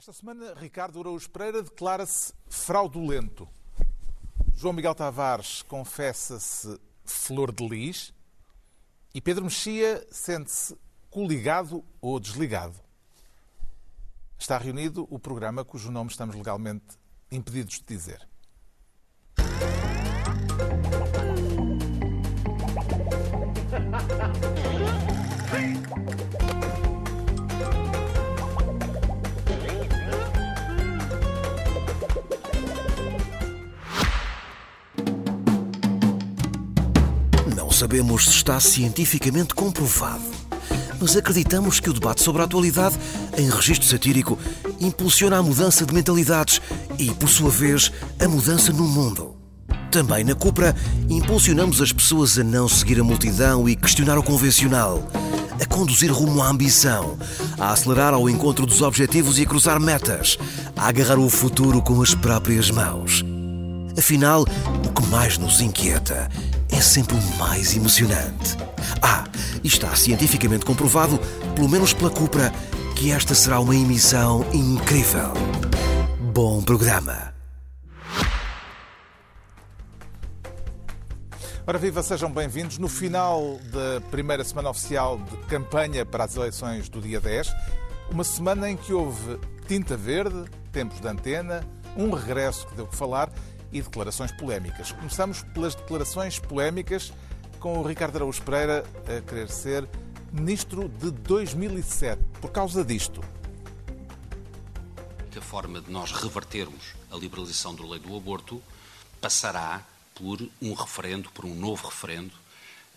Esta semana, Ricardo Araújo Pereira declara-se fraudulento. João Miguel Tavares confessa-se flor de lis e Pedro Mexia sente-se coligado ou desligado. Está reunido o programa cujo nome estamos legalmente impedidos de dizer. Sabemos se está cientificamente comprovado, mas acreditamos que o debate sobre a atualidade, em registro satírico, impulsiona a mudança de mentalidades e, por sua vez, a mudança no mundo. Também na Cupra, impulsionamos as pessoas a não seguir a multidão e questionar o convencional, a conduzir rumo à ambição, a acelerar ao encontro dos objetivos e a cruzar metas, a agarrar o futuro com as próprias mãos. Afinal, o que mais nos inquieta é sempre o mais emocionante. Ah, e está cientificamente comprovado, pelo menos pela Cupra, que esta será uma emissão incrível. Bom programa. Ora viva, sejam bem-vindos. No final da primeira semana oficial de campanha para as eleições do dia 10, uma semana em que houve tinta verde, tempos de antena, um regresso que deu que falar e declarações polémicas. Começamos pelas declarações polémicas com o Ricardo Araújo Pereira a querer ser ministro de 2007. Por causa disto, a forma de nós revertermos a liberalização da lei do aborto passará por um referendo, por um novo referendo,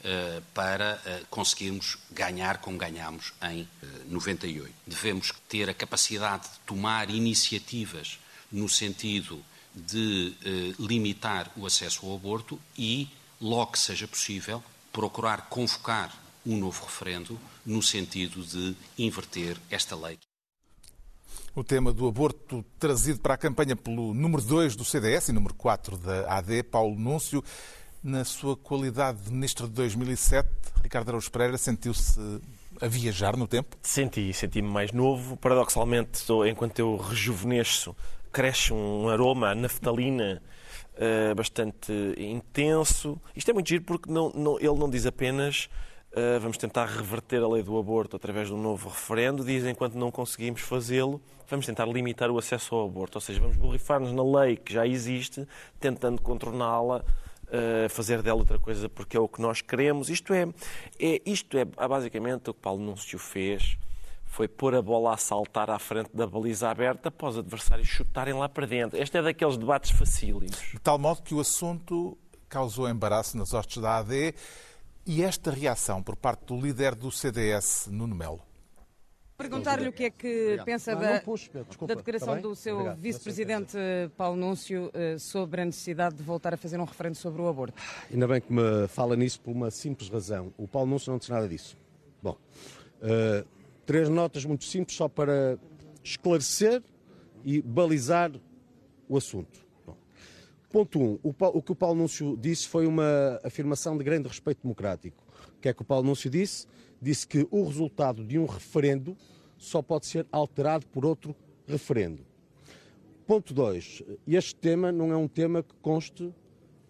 eh, para eh, conseguirmos ganhar como ganhámos em 98. Eh, Devemos ter a capacidade de tomar iniciativas no sentido de limitar o acesso ao aborto e, logo que seja possível, procurar convocar um novo referendo no sentido de inverter esta lei. O tema do aborto trazido para a campanha pelo número 2 do CDS e número 4 da AD, Paulo Núncio. Na sua qualidade de ministro de 2007, Ricardo Araújo Pereira sentiu-se a viajar no tempo? Senti, senti-me mais novo. Paradoxalmente, enquanto eu rejuvenesço, cresce um aroma, a naftalina, uh, bastante intenso. Isto é muito giro porque não, não, ele não diz apenas uh, vamos tentar reverter a lei do aborto através de um novo referendo, diz enquanto não conseguimos fazê-lo, vamos tentar limitar o acesso ao aborto. Ou seja, vamos borrifar-nos na lei que já existe, tentando contorná-la. Uh, fazer dela outra coisa porque é o que nós queremos. Isto é, é, isto é basicamente o que Paulo Núncio fez foi pôr a bola a saltar à frente da baliza aberta para os adversários chutarem lá para dentro. Este é daqueles debates facílimos. De tal modo que o assunto causou embaraço nas hostes da AD e esta reação por parte do líder do CDS, Nuno Melo. Perguntar-lhe o que é que pensa da, da declaração do seu vice-presidente Paulo Núncio eh, sobre a necessidade de voltar a fazer um referendo sobre o aborto. Ainda bem que me fala nisso por uma simples razão. O Paulo Núncio não diz nada disso. Bom, uh, três notas muito simples só para esclarecer e balizar o assunto. Bom, ponto 1. Um, o, o, que o Paulo Núncio disse foi uma afirmação de grande respeito democrático. O que é que o Paulo Núncio disse? Disse que o resultado de um referendo só pode ser alterado por outro referendo. Ponto 2. Este tema não é um tema que conste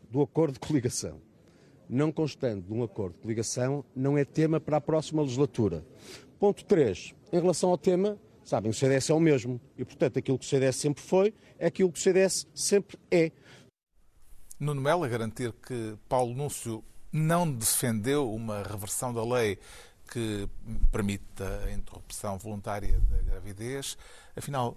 do acordo de coligação. Não constando de um acordo de coligação, não é tema para a próxima legislatura. Ponto 3. Em relação ao tema, sabem, o CDS é o mesmo. E, portanto, aquilo que o CDS sempre foi é aquilo que o CDS sempre é. Nuno Melo a garantir que Paulo Núncio não defendeu uma reversão da lei que permite a interrupção voluntária da gravidez. Afinal,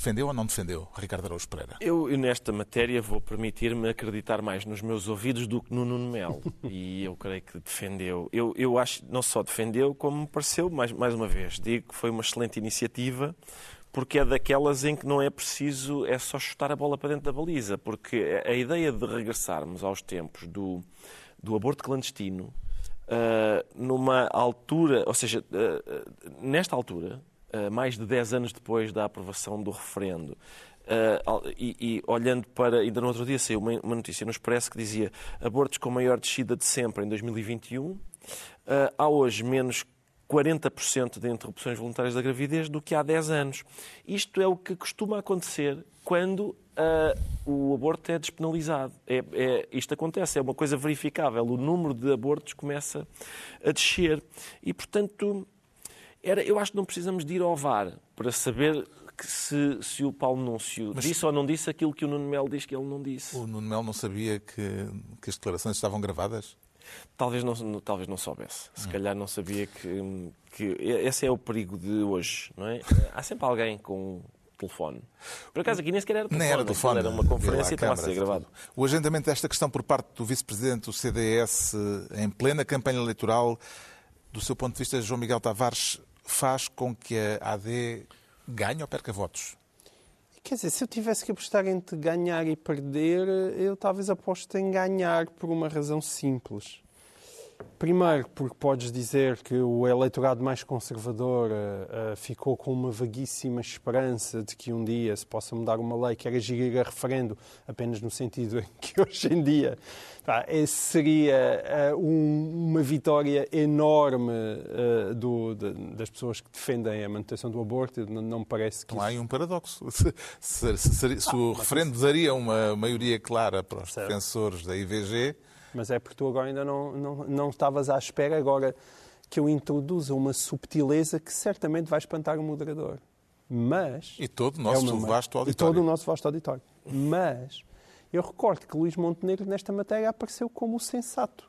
Defendeu ou não defendeu, Ricardo Araújo Pereira? Eu, nesta matéria, vou permitir-me acreditar mais nos meus ouvidos do que no Nuno Melo. e eu creio que defendeu. Eu, eu acho não só defendeu, como me pareceu, mais, mais uma vez, digo que foi uma excelente iniciativa, porque é daquelas em que não é preciso, é só chutar a bola para dentro da baliza, porque a ideia de regressarmos aos tempos do, do aborto clandestino, uh, numa altura, ou seja, uh, nesta altura, mais de 10 anos depois da aprovação do referendo. Uh, e, e, olhando para. Ainda no outro dia saiu uma, uma, notícia no Expresso que dizia abortos com maior descida de sempre em 2021. Uh, há hoje menos 40% de interrupções voluntárias da gravidez do que há 10 anos. Isto é o que costuma acontecer quando uh, o aborto é despenalizado. É, é, isto acontece, é uma coisa verificável. O número de abortos começa a descer. E, portanto, era, eu acho que não precisamos de ir ao VAR para saber se, se, o Paulo Núncio Mas... disse ou não disse aquilo que o Nuno Melo diz que ele não disse. O Nuno Melo não sabia que, que as declarações estavam gravadas? Talvez não, talvez não soubesse. Se hum. calhar não sabia que, que. Esse é o perigo de hoje, não é? Há sempre alguém com telefone. Por acaso aqui nem sequer era telefone, nem era, telefone, era uma conferência e estava a ser gravado. O agendamento desta questão por parte do vice-presidente do CDS em plena campanha eleitoral, do seu ponto de vista, João Miguel Tavares, faz com que a AD ganhe ou perca votos? Quer dizer, se eu tivesse que apostar entre ganhar e perder, eu talvez aposto em ganhar por uma razão simples. Primeiro, porque podes dizer que o eleitorado mais conservador uh, uh, ficou com uma vaguíssima esperança de que um dia se possa mudar uma lei que era gerir a referendo, apenas no sentido em que hoje em dia pá, seria uh, um, uma vitória enorme do, de, das pessoas que defendem a manutenção do aborto. Não, não me parece que. Não há aí um paradoxo. Se, se, se, se o ah, referendo daria uma maioria clara para os certo. defensores da IVG mas é porque tu agora ainda não, não, não estavas à espera agora que eu introduza uma subtileza que certamente vai espantar o moderador. Mas... E todo o nosso é vasto auditório. E todo o nosso vasto auditório. Mas eu recordo que Luís Montenegro, nesta matéria, apareceu como o sensato.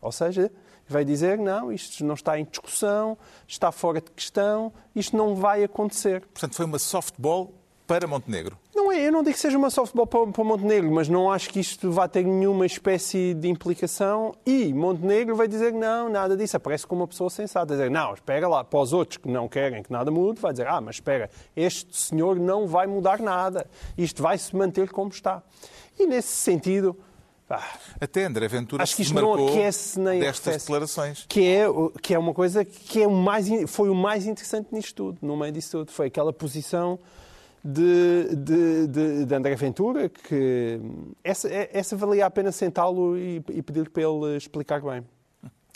Ou seja, vai dizer, não, isto não está em discussão, está fora de questão, isto não vai acontecer. Portanto, foi uma softball para Montenegro. Não é, eu não digo que seja uma softball para, para Montenegro, mas não acho que isto vá ter nenhuma espécie de implicação. E Montenegro vai dizer não, nada disso. Aparece como uma pessoa sensata. Dizer, não, espera lá, para os outros que não querem que nada mude, vai dizer, ah, mas espera, este senhor não vai mudar nada. Isto vai se manter como está. E nesse sentido. Até André Ventura acho que isto não aquece nem destas arrefece, declarações. Que é, que é uma coisa que é o mais, foi o mais interessante nisto tudo, no meio disso tudo. Foi aquela posição de, de, de, de André Ventura, que essa, essa valia a pena sentá-lo e, e pedir para ele explicar bem.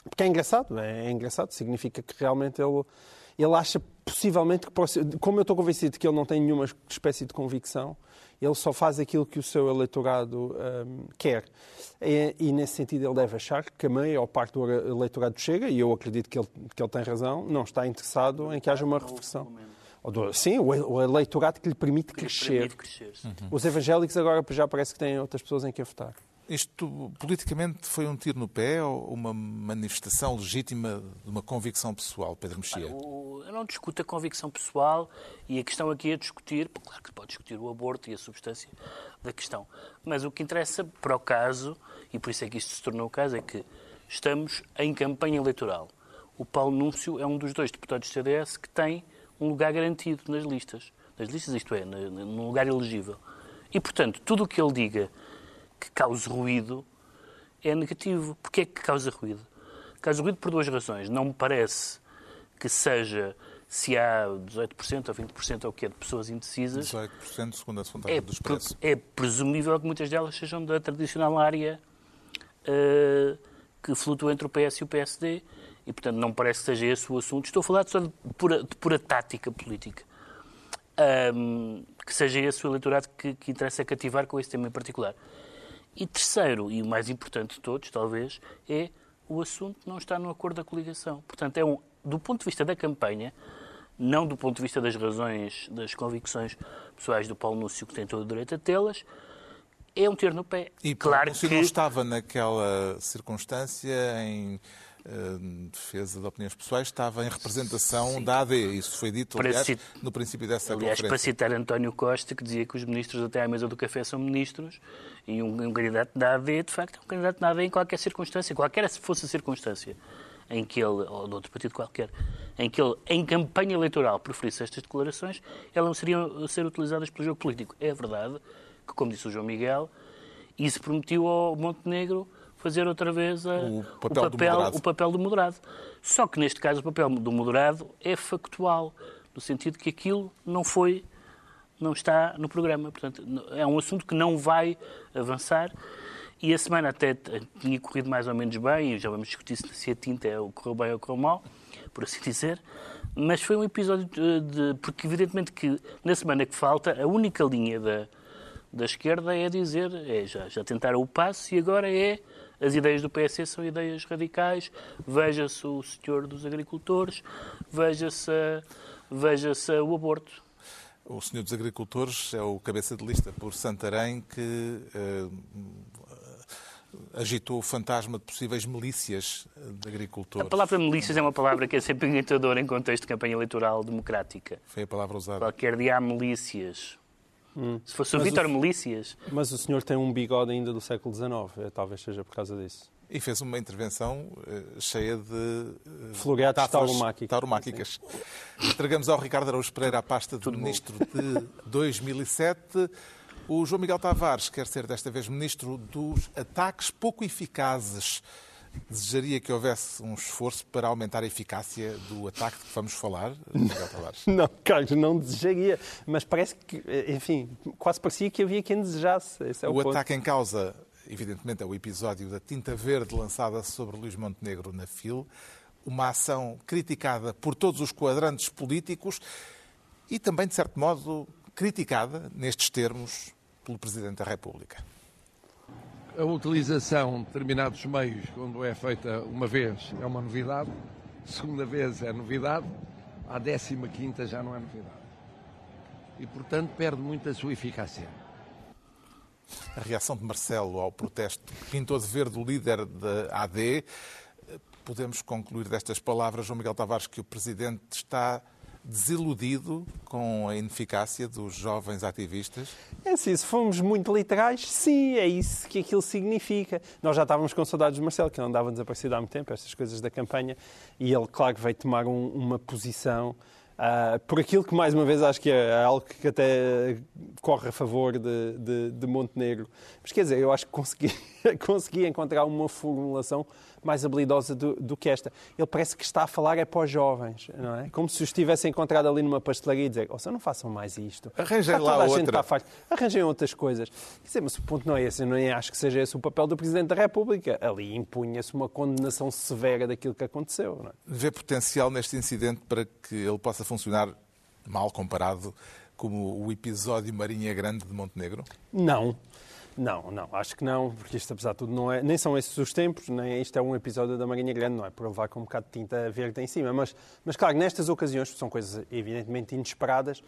Porque é engraçado, é, é engraçado, significa que realmente ele, ele acha possivelmente que, como eu estou convencido que ele não tem nenhuma espécie de convicção, ele só faz aquilo que o seu eleitorado um, quer. E, e, nesse sentido, ele deve achar que a maior parte do eleitorado chega, e eu acredito que ele, que ele tem razão, não está interessado em que haja uma reflexão. Sim, o eleitorado que lhe permite que crescer. Lhe permite crescer uhum. Os evangélicos agora já parece que têm outras pessoas em quem votar. Isto politicamente foi um tiro no pé ou uma manifestação legítima de uma convicção pessoal, Pedro Mexia? Eu não discuto a convicção pessoal e a questão aqui é discutir, claro que pode discutir o aborto e a substância da questão, mas o que interessa para o caso, e por isso é que isto se tornou o caso, é que estamos em campanha eleitoral. O Paulo Núncio é um dos dois deputados do CDS que tem um lugar garantido nas listas. Nas listas, isto é, num lugar elegível. E, portanto, tudo o que ele diga que cause ruído é negativo. Porquê é que causa ruído? Causa ruído por duas razões. Não me parece que seja se há 18% ou 20% ou o que é de pessoas indecisas. 18% segundo a sondagem é, do Expresso. É presumível que muitas delas sejam da tradicional área uh, que flutua entre o PS e o PSD e, portanto, não parece que seja esse o assunto. Estou a falar só de pura, de pura tática política. Um, que seja esse o eleitorado que, que interessa cativar com esse tema em particular. E terceiro, e o mais importante de todos, talvez, é o assunto não está no acordo da coligação. Portanto, é um, do ponto de vista da campanha, não do ponto de vista das razões, das convicções pessoais do Paulo Núcio, que tem todo o direito a tê-las, é um ter no pé. E claro que não estava naquela circunstância em eh, defesa de opiniões pessoais estava em representação Sim. da AD. Isso foi dito, aliás, no princípio dessa aliás, conferência. para citar António Costa, que dizia que os ministros até à mesa do café são ministros, e um, um candidato da AD, de facto, é um candidato da AD em qualquer circunstância, qualquer fosse a circunstância em que ele, ou de outro partido qualquer, em que ele, em campanha eleitoral, preferisse estas declarações, elas não seriam ser utilizadas pelo jogo político. É verdade que, como disse o João Miguel, isso prometeu ao Montenegro fazer outra vez a, o, papel o, papel, o papel do moderado. Só que neste caso o papel do moderado é factual, no sentido que aquilo não foi, não está no programa. Portanto, é um assunto que não vai avançar. E a semana até tinha corrido mais ou menos bem, e já vamos discutir se a tinta é, correu bem ou correu mal, por assim dizer. Mas foi um episódio de, de, Porque, evidentemente, que na semana que falta, a única linha da, da esquerda é dizer. É, já, já tentaram o passo e agora é. As ideias do PS são ideias radicais. Veja-se o senhor dos agricultores, veja-se veja o aborto. O senhor dos agricultores é o cabeça de lista por Santarém que eh, agitou o fantasma de possíveis milícias de agricultores. A palavra milícias é uma palavra que é sempre irritadora em contexto de campanha eleitoral democrática. Foi a palavra usada. Qualquer dia há milícias. Hum. Se fosse o Vítor Milícias. Mas o senhor tem um bigode ainda do século XIX, é, talvez seja por causa disso. E fez uma intervenção uh, cheia de uh, floreados tauromáquicas. Entregamos ao Ricardo Araújo Pereira a pasta de Tudo ministro bom. de 2007. O João Miguel Tavares quer ser desta vez ministro dos ataques pouco eficazes. Desejaria que houvesse um esforço para aumentar a eficácia do ataque de que vamos falar, Miguel Tavares? não, Carlos, não desejaria. Mas parece que, enfim, quase parecia que havia quem desejasse. É o, o ataque em causa, evidentemente, é o episódio da tinta verde lançada sobre Luís Montenegro na FIL. Uma ação criticada por todos os quadrantes políticos e também, de certo modo, criticada, nestes termos, pelo Presidente da República. A utilização de determinados meios, quando é feita uma vez, é uma novidade, segunda vez é novidade, à décima quinta já não é novidade. E, portanto, perde muito a sua eficácia. A reação de Marcelo ao protesto pintou de verde o líder da AD, podemos concluir destas palavras, João Miguel Tavares, que o Presidente está desiludido com a ineficácia dos jovens ativistas? É assim, se formos muito literais, sim, é isso que aquilo significa. Nós já estávamos com saudades de Marcelo, que não andava desaparecido há muito tempo, estas coisas da campanha, e ele, claro, veio tomar um, uma posição Uh, por aquilo que, mais uma vez, acho que é algo que até corre a favor de, de, de Montenegro. Mas quer dizer, eu acho que consegui, consegui encontrar uma formulação mais habilidosa do, do, que esta. Ele parece que está a falar é para os jovens, não é? Como se os tivesse encontrado ali numa pastelaria e dizer, oh, não façam mais isto. Arranjem lá outra. Arranjem outras coisas. Quer dizer, mas o ponto não é esse. Eu nem acho que seja esse o papel do Presidente da República. Ali impunha-se uma condenação severa daquilo que aconteceu. Não é? Vê potencial neste incidente para que ele possa funcionar mal comparado como o episódio Marinha Grande de Montenegro? Não. Não, não, acho que não, porque isto, apesar de tudo, não é, nem são esses os tempos, nem isto é um episódio da Marinha Grande, não é por levar com um bocado de tinta verde em cima. Mas, mas claro, nestas ocasiões, são coisas evidentemente inesperadas,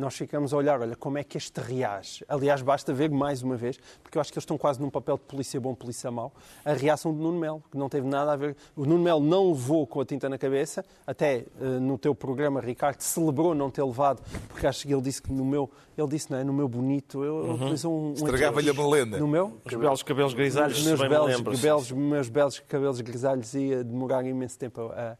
nós ficamos a olhar, olha, como é que este reage. Aliás, basta ver mais uma vez, porque eu acho que eles estão quase num papel de polícia bom, polícia mau, a reação de Nuno Melo, que não teve nada a ver. O Nuno Melo não levou com a tinta na cabeça, até uh, no teu programa, Ricardo, celebrou não ter levado, porque acho que ele disse que no meu, ele disse, não é, no meu bonito, eu uhum. um... um Estragava-lhe a melena. No meu? Os belos cabelos grisalhos, meus belos, belos, meus belos cabelos grisalhos ia demorar imenso tempo a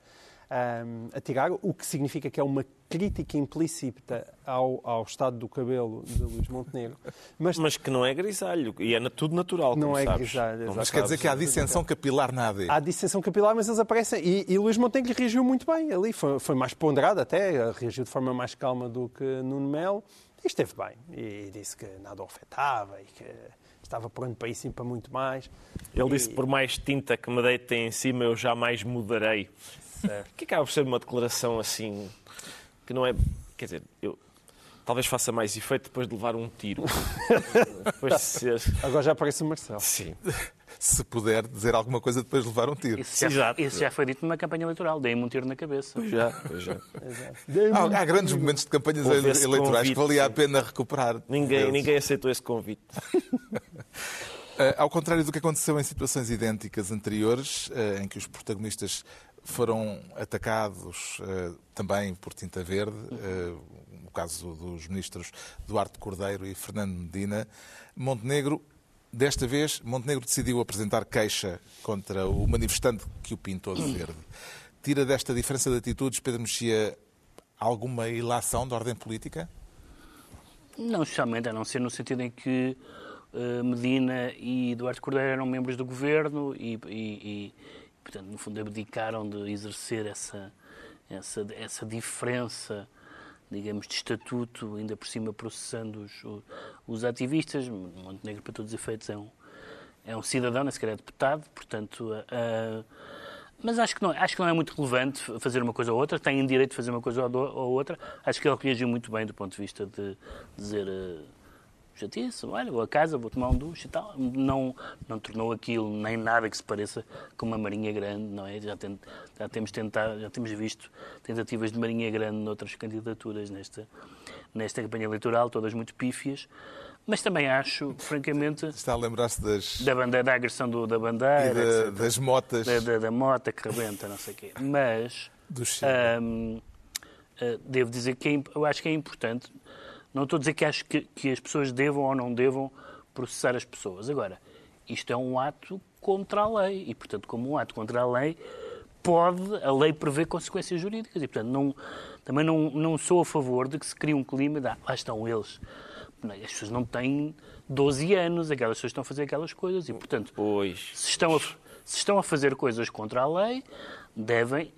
a tirar, o que significa que é uma crítica implícita ao, ao estado do cabelo de Luís Montenegro. Mas, mas que não é grisalho, e é tudo natural, Não é sabes. grisalho, Mas quer dizer que há dissensão capilar na AD. Há dissensão capilar, mas eles aparecem. E, e Luís Montenegro reagiu muito bem ali, foi, foi mais ponderado até, reagiu de forma mais calma do que Nuno Melo, e esteve bem. E disse que nada o afetava e que estava pronto para isso e para muito mais. Ele e... disse por mais tinta que me deitem em cima eu jamais mudarei. Certo. Que acaba por ser uma declaração assim que não é. Quer dizer, eu talvez faça mais efeito depois de levar um tiro. depois de ser... Agora já aparece o Marcelo. Sim. Se puder dizer alguma coisa depois de levar um tiro. Isso já, Exato. isso já foi dito numa campanha eleitoral. Dei-me um tiro na cabeça. Pois já, pois já. Há, há, grandes momentos de campanhas eleitorais convite, que valia a pena recuperar. Ninguém, ninguém aceitou esse convite. Uh, ao contrário do que aconteceu em situações idênticas anteriores, uh, em que os protagonistas foram atacados uh, também por tinta verde, uh, no caso dos ministros Duarte Cordeiro e Fernando Medina. Montenegro, desta vez, Montenegro decidiu apresentar queixa contra o manifestante que o pintou de verde. Tira desta diferença de atitudes, Pedro Mexia, alguma ilação de ordem política? Não, especialmente, a não ser no sentido em que uh, Medina e Duarte Cordeiro eram membros do governo e, e, e portanto, no fundo, abdicaram de exercer essa, essa, essa diferença, digamos, de estatuto, ainda por cima processando os, os ativistas. Montenegro, para todos os efeitos, é um, é um cidadão, nem sequer é deputado, portanto, a, Mas acho que, não, acho que não é muito relevante fazer uma coisa ou outra, têm direito de fazer uma coisa ou outra. Acho que ele reagiu muito bem do ponto de vista de dizer uh, chatice, olha, vou a casa, vou tomar um duche e tal. Não, não tornou aquilo nem nada que se pareça com uma marinha grande, não é? Já, tem, já temos tentado, já temos visto tentativas de marinha grande noutras candidaturas nesta, nesta campanha eleitoral, todas muito pífias. Mas também acho, francamente. Está a lembrar-se das. Da, bandeira, da agressão do, da bandeira. Da, das motas. Da, da, da, mota que rebenta, não sei o quê. Mas. Do um, uh, devo dizer que é, eu acho que é importante. Não estou a dizer que acho que, que as pessoas devam ou não devam processar as pessoas. Agora, isto é um ato contra a lei. E, portanto, como um ato contra a lei, pode a lei prever consequências jurídicas. E, portanto, não, também não, não sou a favor de que se crie um clima de ah, lá estão eles as pessoas não têm 12 anos, aquelas pessoas estão a fazer aquelas coisas e, portanto, pois. Se, estão a, se estão a fazer coisas contra a lei, devem,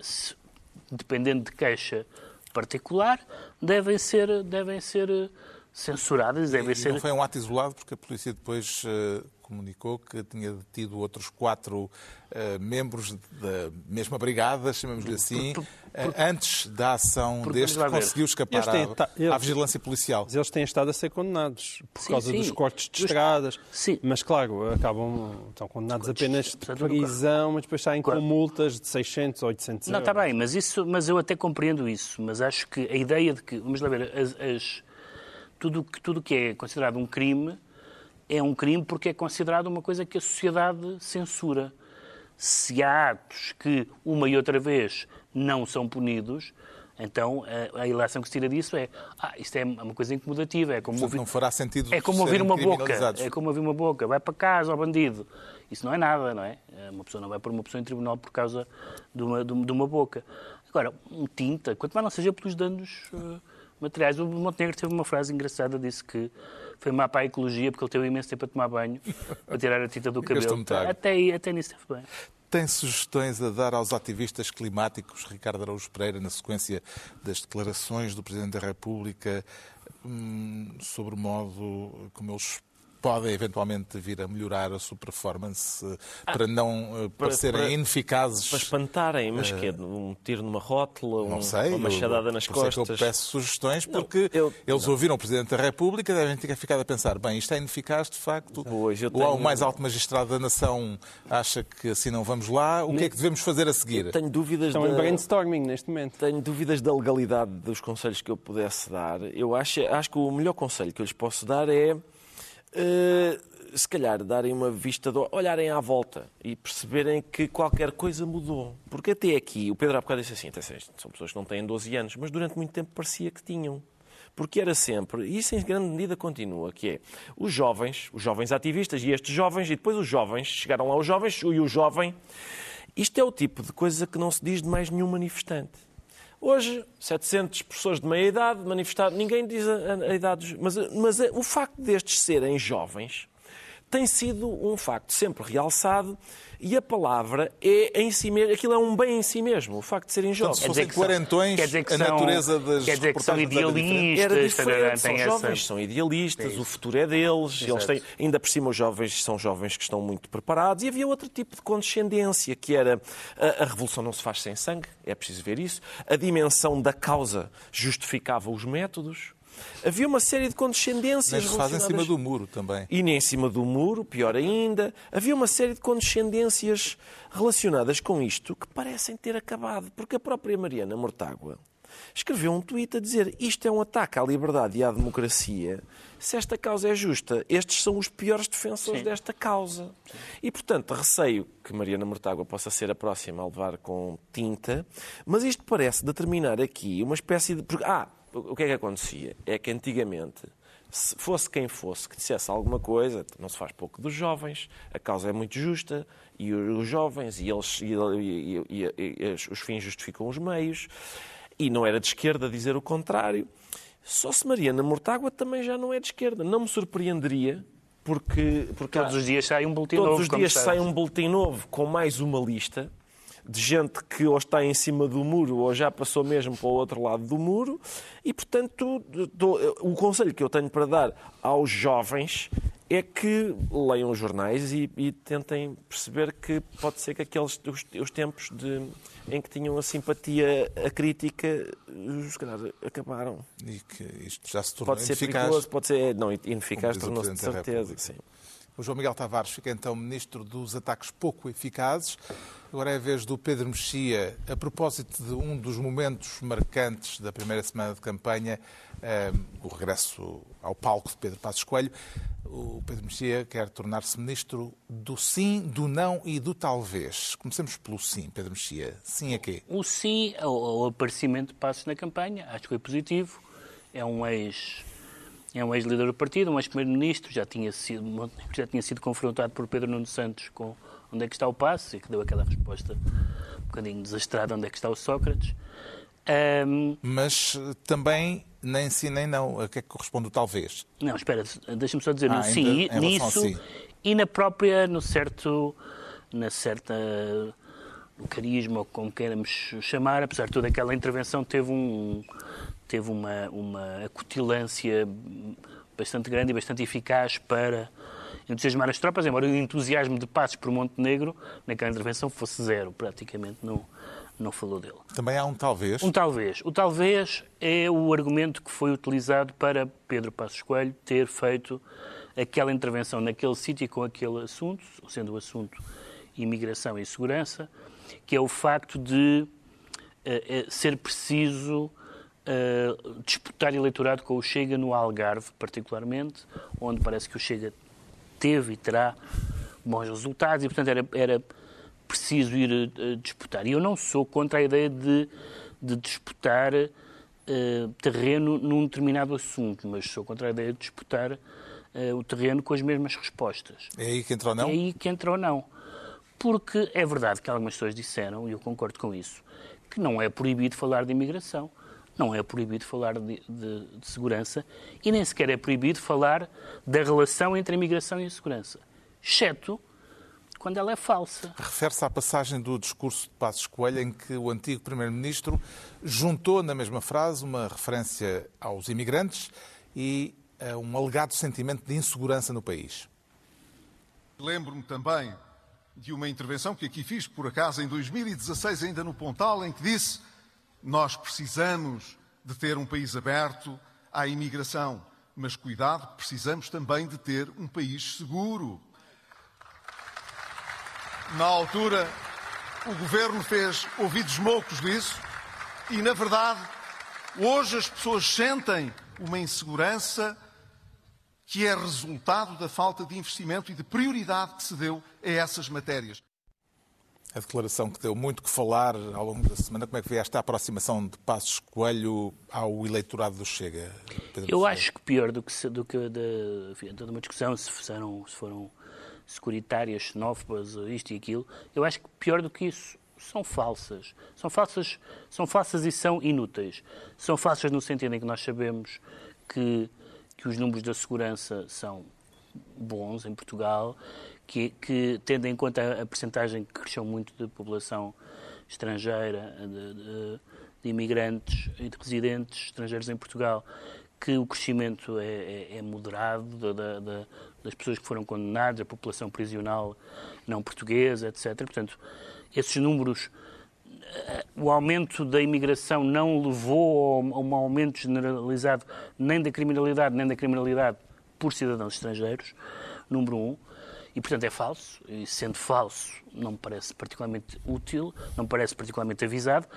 dependendo de queixa particular, devem ser, devem ser censuradas, devem e, ser... não foi um ato isolado, porque a polícia depois uh, comunicou que tinha detido outros quatro uh, membros da mesma brigada, chamemos-lhe assim, por, por, uh, antes da ação deste que conseguiu escapar têm, à, eles, à, vigilância policial. Eles têm estado a ser condenados por sim, causa sim. dos cortes de estradas, sim. mas claro, acabam, estão condenados apenas de prisão, mas depois saem com multas de 600 ou 800 Não, está bem, mas, isso, mas eu até compreendo isso, mas acho que a ideia de que, vamos lá ver, as, as tudo tudo que é considerado um crime é um crime porque é considerado uma coisa que a sociedade censura. Se há atos que uma e outra vez não são punidos, então a, a ilação que se tira disso é ah, isto é uma coisa incomodativa. É como ouvir, não fará sentido é como ouvir uma boca. É como ouvir uma boca. Vai para casa ao bandido. Isso não é nada, não é? Uma pessoa não vai por uma pessoa em tribunal por causa de uma, de uma boca. Agora, um tinta, quanto mais não seja pelos danos uh, materiais. O Montenegro teve uma frase engraçada, disse que foi má para a ecologia porque ele teve imenso tempo a tomar banho, a tirar a tinta do cabelo. Até, até nisso esteve bem. Tem sugestões a dar aos ativistas climáticos, Ricardo Araújo Pereira, na sequência das declarações do Presidente da República hum, sobre o modo como eles podem eventualmente vir a melhorar a sua performance ah, para não uh, para, parecerem para, ineficazes. Para espantarem, mas uh, que é um tiro numa rótula, não um, sei, uma machadada nas por costas. Sei que eu peço sugestões porque não, eu, eles não. ouviram o Presidente da República devem ter ficado a pensar, bem, isto é ineficaz de facto. Pois, tenho... O mais alto magistrado da nação acha que assim não vamos lá. O que é que devemos fazer a seguir? Eu tenho dúvidas Estão da... em brainstorming neste momento. Tenho dúvidas da legalidade dos conselhos que eu pudesse dar. Eu acho, acho que o melhor conselho que eu lhes posso dar é Uh, se calhar darem uma vista, de, olharem à volta e perceberem que qualquer coisa mudou. Porque até aqui, o Pedro há bocado disse assim, são pessoas que não têm 12 anos, mas durante muito tempo parecia que tinham. Porque era sempre, e isso em grande medida continua, que é os jovens, os jovens ativistas e estes jovens, e depois os jovens, chegaram lá os jovens e o jovem. Isto é o tipo de coisa que não se diz de mais nenhum manifestante. Hoje, 700 pessoas de meia idade manifestaram, ninguém diz a, a, idade, mas, mas o facto destes serem jovens tem sido um facto sempre realçado e a palavra é em si mesmo, aquilo é um bem em si mesmo, o facto de serem jovens. Quer dizer que quarentões, quer dizer que a natureza das Quer dizer que são idealistas. Era diferente, são jovens, são idealistas, é o futuro é deles, eles têm, ainda por cima os jovens são jovens que estão muito preparados e havia outro tipo de condescendência, que era a, a revolução não se faz sem sangue, é preciso ver isso, a dimensão da causa justificava os métodos, Havia uma série de condescendências. Se faz em cima do muro também. E nem em cima do muro, pior ainda. Havia uma série de condescendências relacionadas com isto que parecem ter acabado. Porque a própria Mariana Mortágua escreveu um tweet a dizer isto é um ataque à liberdade e à democracia. Se esta causa é justa, estes são os piores defensores Sim. desta causa. Sim. E, portanto, receio que Mariana Mortágua possa ser a próxima a levar com tinta, mas isto parece determinar aqui uma espécie de... Ah, o que é que acontecia? É que antigamente, se fosse quem fosse que dissesse alguma coisa, não se faz pouco dos jovens, a causa é muito justa, e os jovens, e, eles, e, e, e os fins justificam os meios, e não era de esquerda dizer o contrário. Só se Mariana Mortágua também já não é de esquerda. Não me surpreenderia, porque... porque todos os dias sai um boletim todos novo. Todos os dias sai um boletim novo com mais uma lista de gente que ou está em cima do muro ou já passou mesmo para o outro lado do muro. E, portanto, o conselho que eu tenho para dar aos jovens é que leiam os jornais e, e, tentem perceber que pode ser que aqueles os, os tempos de, em que tinham a simpatia, a crítica, se calhar acabaram. E que isto já se tornou Pode ser ineficaz. perigoso, pode ser não, ineficaz, tornou-se de certeza. Sim. O João Miguel Tavares fica então ministro dos ataques pouco eficazes. Agora é a vez do Pedro Mexia, a propósito de um dos momentos marcantes da primeira semana de campanha, um, eh, o regresso ao palco de Pedro Passos Coelho. O Pedro Mexia quer tornar-se ministro do sim, do não e do talvez. Comecemos pelo sim, Pedro Mexia. Sim a quê? O sim ao aparecimento de Passos na campanha, acho que foi positivo. É um ex é um ex-líder do partido, um ex-primeiro-ministro, já tinha sido já tinha sido confrontado por Pedro Nuno Santos com onde é que está o passo e que deu aquela resposta um bocadinho desastrada onde é que está o Sócrates. Um... Mas também nem sim nem não. A que é que corresponde o talvez? Não, espera, deixa-me só dizer ah, no sim, nisso sim. e na própria, no certo, na certa no carisma, ou como queiramos chamar, apesar de toda aquela intervenção, teve um teve uma, uma acutilância bastante grande e bastante eficaz para entusiasmar as tropas, embora o entusiasmo de Passos por Montenegro naquela intervenção fosse zero, praticamente não, não falou dele. Também há um talvez? Um talvez. O talvez é o argumento que foi utilizado para Pedro Passos Coelho ter feito aquela intervenção naquele sítio com aquele assunto, sendo o assunto imigração e segurança, que é o facto de uh, ser preciso uh, disputar eleitorado com o Chega no Algarve, particularmente, onde parece que o Chega teve e terá bons resultados e, portanto, era, era preciso ir uh, disputar. E eu não sou contra a ideia de, de disputar uh, terreno num determinado assunto, mas sou contra a ideia de disputar uh, o terreno com as mesmas respostas. É aí que entra ou não? É aí que entra ou não. Porque é verdade que algumas pessoas disseram, e eu concordo com isso, que não é proibido falar de imigração não é proibido falar de, de, de, segurança e nem sequer é proibido falar da relação entre a imigração e a segurança, exceto quando ela é falsa. Refere-se à passagem do discurso de Passos Coelho em que o antigo Primeiro-Ministro juntou na mesma frase uma referência aos imigrantes e a um alegado sentimento de insegurança no país. Lembro-me também de uma intervenção que aqui fiz, por acaso, em 2016, ainda no Pontal, em que disse nós precisamos de ter um país aberto à imigração, mas cuidado, precisamos também de ter um país seguro. Na altura, o governo fez ouvidos moucos disso e, na verdade, hoje as pessoas sentem uma insegurança que é resultado da falta de investimento e de prioridade que se deu a essas matérias a declaração que deu muito que falar ao longo da semana. Como é que vê esta aproximação de Passos Coelho ao eleitorado do Chega? Pedro Eu acho que pior do que, do que de, enfim, toda uma discussão, se foram, se foram securitárias, xenófobas, isto e aquilo, eu acho que pior do que isso são falsas. São falsas, são falsas e são inúteis. São falsas no sentido em que nós sabemos que, que os números da segurança são bons em Portugal que, que tendo em conta a, a percentagem que cresceu muito de população estrangeira, de, de, de, imigrantes e de residentes estrangeiros em Portugal, que o crescimento é, é, é moderado da, da, das pessoas que foram condenadas, a população prisional não portuguesa, etc. Portanto, esses números, eh, o aumento da imigração não levou a um aumento generalizado nem da criminalidade, nem da criminalidade por cidadãos estrangeiros, número um. E, portanto, é falso. E, sendo falso, não me parece particularmente útil, não me parece particularmente avisado.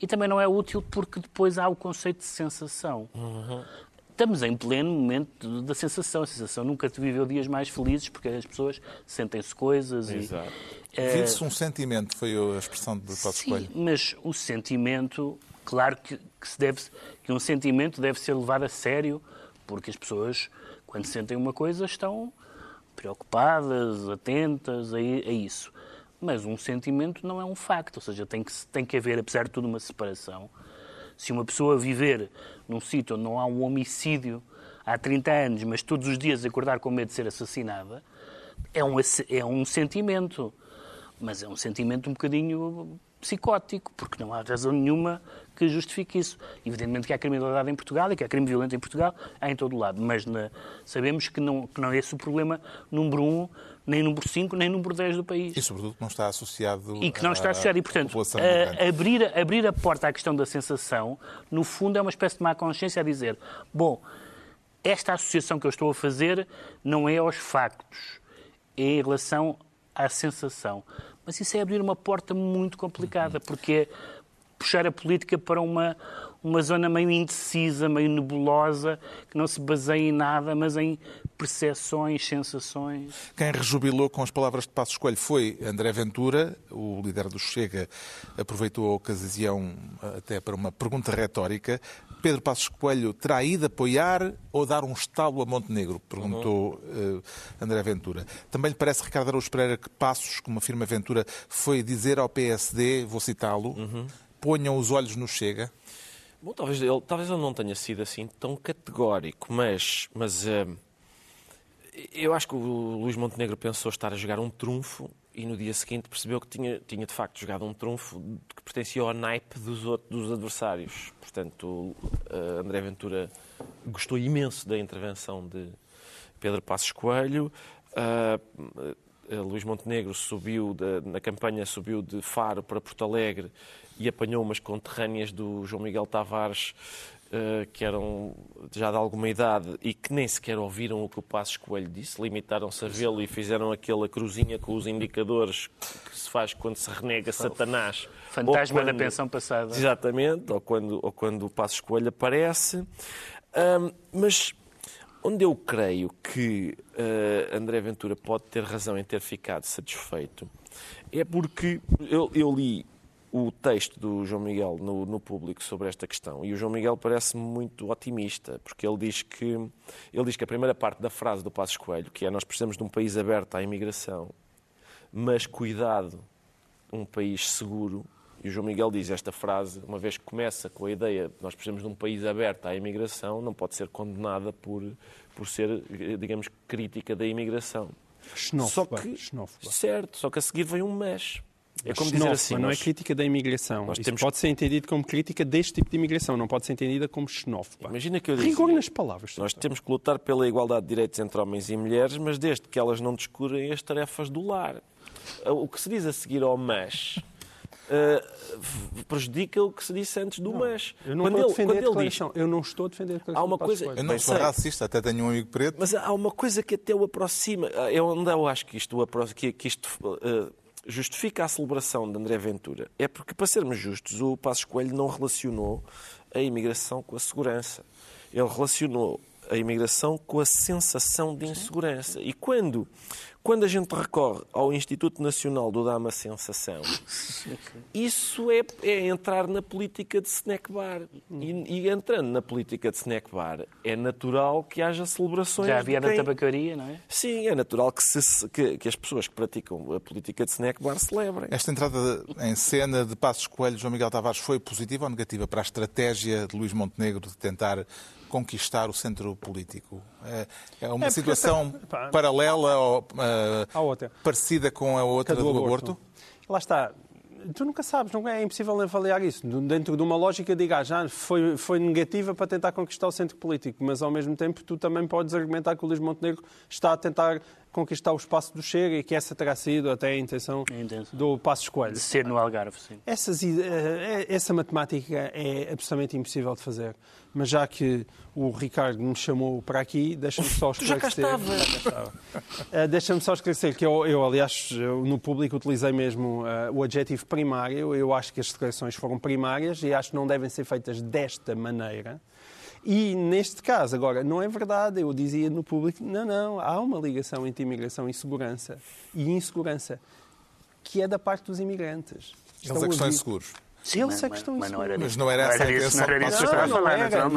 E também não é útil porque depois há o conceito de sensação. Uhum. Estamos em pleno momento da sensação. A sensação nunca te viveu dias mais felizes porque as pessoas sentem-se coisas Exato. e... Uh... Vive-se um sentimento, foi a expressão do Passos Coelho. mas o sentimento, claro que, que, se deve, que um sentimento deve ser levado a sério porque as pessoas, quando sentem uma coisa, estão preocupadas, atentas a, a isso. Mas um sentimento não é um facto, ou seja, tem que, tem que haver, apesar de tudo, uma separação. Se uma pessoa viver num sítio onde não há um homicídio há 30 anos, mas todos os dias acordar com medo de ser assassinada, é um, é um sentimento. Mas é um sentimento um bocadinho psicótico, porque não há razão nenhuma que justifique isso. Evidentemente que há criminalidade em Portugal e que há crime violento em Portugal, há em todo lado, mas na, sabemos que não, que não é esse o problema número um, nem número 5, nem número 10 do país. E, sobretudo, que não está associado E que não está associado. E, portanto, a, abrir, abrir a porta à questão da sensação, no fundo, é uma espécie de má consciência a dizer, bom, esta associação que eu estou a fazer não é aos factos, é em relação à sensação. Mas isso é abrir uma porta muito complicada, porque é puxar a política para uma, uma zona meio indecisa, meio nebulosa, que não se baseia em nada, mas em percepções, sensações. Quem rejubilou com as palavras de Passos Coelho foi André Ventura, o líder do Chega, aproveitou a ocasião até para uma pergunta retórica. Pedro Passos Coelho terá ido apoiar ou dar um estábulo a Montenegro? Perguntou uh, André Ventura. Também lhe parece, Ricardo Araújo Pereira, que Passos, como afirma Ventura, foi dizer ao PSD, vou citá-lo, uhum. ponham os olhos no Chega? Bom, talvez ele, talvez ele não tenha sido assim tão categórico, mas, mas uh, eu acho que o Luís Montenegro pensou estar a jogar um trunfo e no dia seguinte percebeu que tinha, tinha de facto jogado um trunfo que pertencia ao naipe dos, outros, dos adversários. Portanto, André Ventura gostou imenso da intervenção de Pedro Passos Coelho. Uh, Luís Montenegro subiu na campanha subiu de Faro para Porto Alegre e apanhou umas conterrâneas do João Miguel Tavares que eram já de alguma idade e que nem sequer ouviram o que o Passos Coelho disse, limitaram-se a vê-lo e fizeram aquela cruzinha com os indicadores que se faz quando se renega Satanás. Fantasma quando, da pensão passada. Exatamente, ou quando, ou quando o Passos Coelho aparece. Um, mas onde eu creio que uh, André Ventura pode ter razão em ter ficado satisfeito é porque eu, eu li o texto do João Miguel no, no público sobre esta questão. E o João Miguel parece muito otimista, porque ele diz que ele diz que a primeira parte da frase do Passos Coelho, que é nós precisamos de um país aberto à imigração, mas cuidado, um país seguro. E o João Miguel diz esta frase, uma vez que começa com a ideia de nós precisamos de um país aberto à imigração, não pode ser condenada por, por ser, digamos, crítica da imigração. Xenófoba. Só que, xenófoba. Certo, só que a seguir vem um mas. É como dizer assim, não é crítica da imigração. Nós temos... pode ser entendido como crítica deste tipo de imigração, não pode ser entendida como xenófoba. Imagina que eu disse, Rigor nas palavras. Nós temos que lutar pela igualdade de direitos entre homens e mulheres, mas desde que elas não descurem as tarefas do lar. O que se diz a seguir ao mas Uh, prejudica o que se disse antes do não, mas. Eu não, quando ele, defender quando ele diz, eu não estou a defender a. Há uma coisa, eu não sou racista, até tenho um amigo preto. Mas há uma coisa que até o aproxima. É onde eu acho que isto, que isto uh, justifica a celebração de André Ventura é porque, para sermos justos, o Passos Coelho não relacionou a imigração com a segurança. Ele relacionou a imigração com a sensação de insegurança. E quando quando a gente recorre ao Instituto Nacional do Dama Sensação, isso é, é, entrar na política de snack bar. E, e, entrando na política de snack bar, é natural que haja celebrações. Já havia quem... na tabacaria, não é? Sim, é natural que, se, que, que, as pessoas que praticam a política de snack bar celebrem. Esta entrada em cena de Passos Coelho, João Miguel Tavares, foi positiva ou negativa para a estratégia de Luís Montenegro de tentar conquistar o centro político? É, é uma é situação pá, paralela ou uh, parecida com a outra do, do aborto? aborto? Lá está. Tu nunca sabes, não é, é impossível avaliar isso. Dentro de uma lógica, diga, ah, já foi, foi negativa para tentar conquistar o centro político, mas ao mesmo tempo tu também podes argumentar que o Luís Montenegro está a tentar conquistar o espaço do Chega e que essa terá sido até a intenção, a intenção. do Passo Escolho. De ser no Algarve, sim. Essas, eh, essa matemática é absolutamente impossível de fazer. Mas já que o Ricardo me chamou para aqui, deixa-me só esclarecer. já cá estava. Uh, deixa-me só esclarecer que eu, eu aliás, eu, no público utilizei mesmo uh, o adjetivo primário. Eu acho que as declarações foram primárias e acho que não devem ser feitas desta maneira. E neste caso, agora, não é verdade, eu dizia no público, não, não, há uma ligação entre imigração e segurança. E insegurança, que é da parte dos imigrantes. Eles é que estão inseguros. Sim, Eles é que estão mas, inseguros. Mas não era essa a intenção.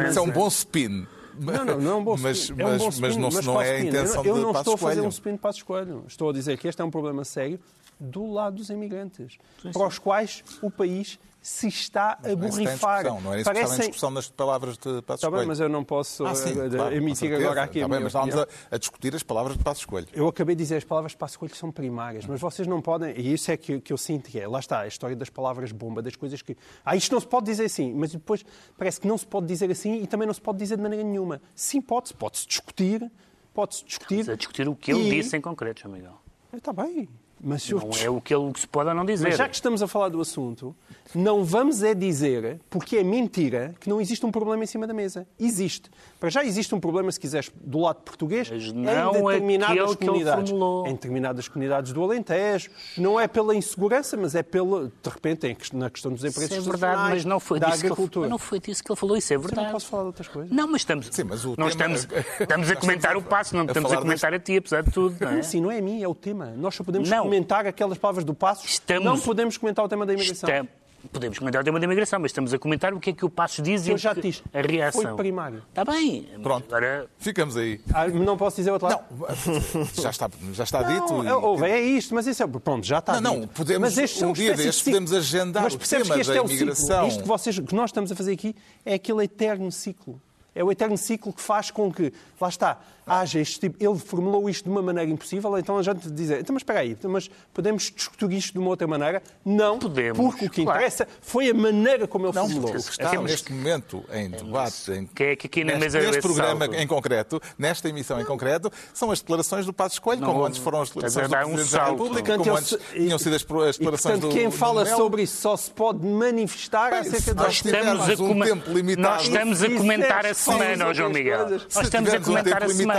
Isso é um bom spin. Não, não, não é um bom mas, spin. Mas, é um bom spin, mas não, mas não é a intenção eu, eu não estou a fazer um spin para Escolho. Estou a dizer que este é um problema sério do lado dos imigrantes, sim, sim. para os quais o país se está a borrifar. Não era isso Parecem... que estava em discussão nas palavras de Passos Está bem, mas eu não posso ah, sim, eh, claro, emitir agora aqui está a bem, mas estávamos a, a, discutir as palavras de Passos Coelho. Eu acabei de dizer as palavras de Passos Coelho são primárias, mas vocês não podem, e isso é que, que eu sinto que é, lá está, a história das palavras bomba, das coisas que... Ah, isto não se pode dizer assim, mas depois parece que não se pode dizer assim e também não se pode dizer de maneira nenhuma. Sim, pode-se, pode-se discutir, pode-se discutir... Estamos a discutir o que ele e... disse em concreto, João Miguel. Está bem, mas não eu... é o que, ele, se pode ou não dizer. Mas já que estamos a falar do assunto, não vamos é dizer, porque é mentira, que não existe um problema em cima da mesa. Existe. Para já existe um problema, se quiseres, do lado português, em determinadas comunidades. Em determinadas comunidades do Alentejo. Não é pela insegurança, mas é pela, de repente, na questão dos empregos Isso é verdade, mas não foi da disso agricultura. Ele, não foi disso que ele falou, isso é verdade. Sim, não posso falar de outras coisas. Não, mas estamos, Sim, mas nós tema... estamos, estamos a comentar o passo, não estamos a comentar deste... a ti, apesar de tudo. Não é? Sim, não é a mim, é o tema. Nós só podemos não. Comentar aquelas palavras do passo, estamos... não podemos comentar o tema da imigração. Estamos... Podemos comentar o tema da imigração, mas estamos a comentar o que é que o Passos diz e já que, disse, a reação. Foi primário. Está bem. Pronto. Agora... Ficamos aí. Ah, não posso dizer outro lado? Não, já está, já está não, dito. E... Ouve, é isto, mas isso é. Pronto, já está não, dito. Não, podemos, mas um dia destes, podemos agendar mas o tema que este da é o imigração. Ciclo. Isto que, vocês, que nós estamos a fazer aqui é aquele eterno ciclo. É o eterno ciclo que faz com que, lá está, haja este tipo. Ele formulou isto de uma maneira impossível, então a gente diz, então, mas espera aí, então, mas podemos discutir isto de uma outra maneira? Não, podemos, porque o que claro. interessa foi a maneira como ele não, formulou. O que está é neste momento em debate, em, que é que aqui na neste, mesa neste programa salto. em concreto, nesta emissão não. em concreto, são as declarações do Passo Escolho, como antes foram as declarações do Presidente um da República, como antes tinham sido as declarações e, portanto, do quem fala do sobre isso só se pode manifestar Bem, acerca nós estamos a um tempo limitado. Nós estamos a comentar a semana, João Miguel. Nós estamos a comentar a semana.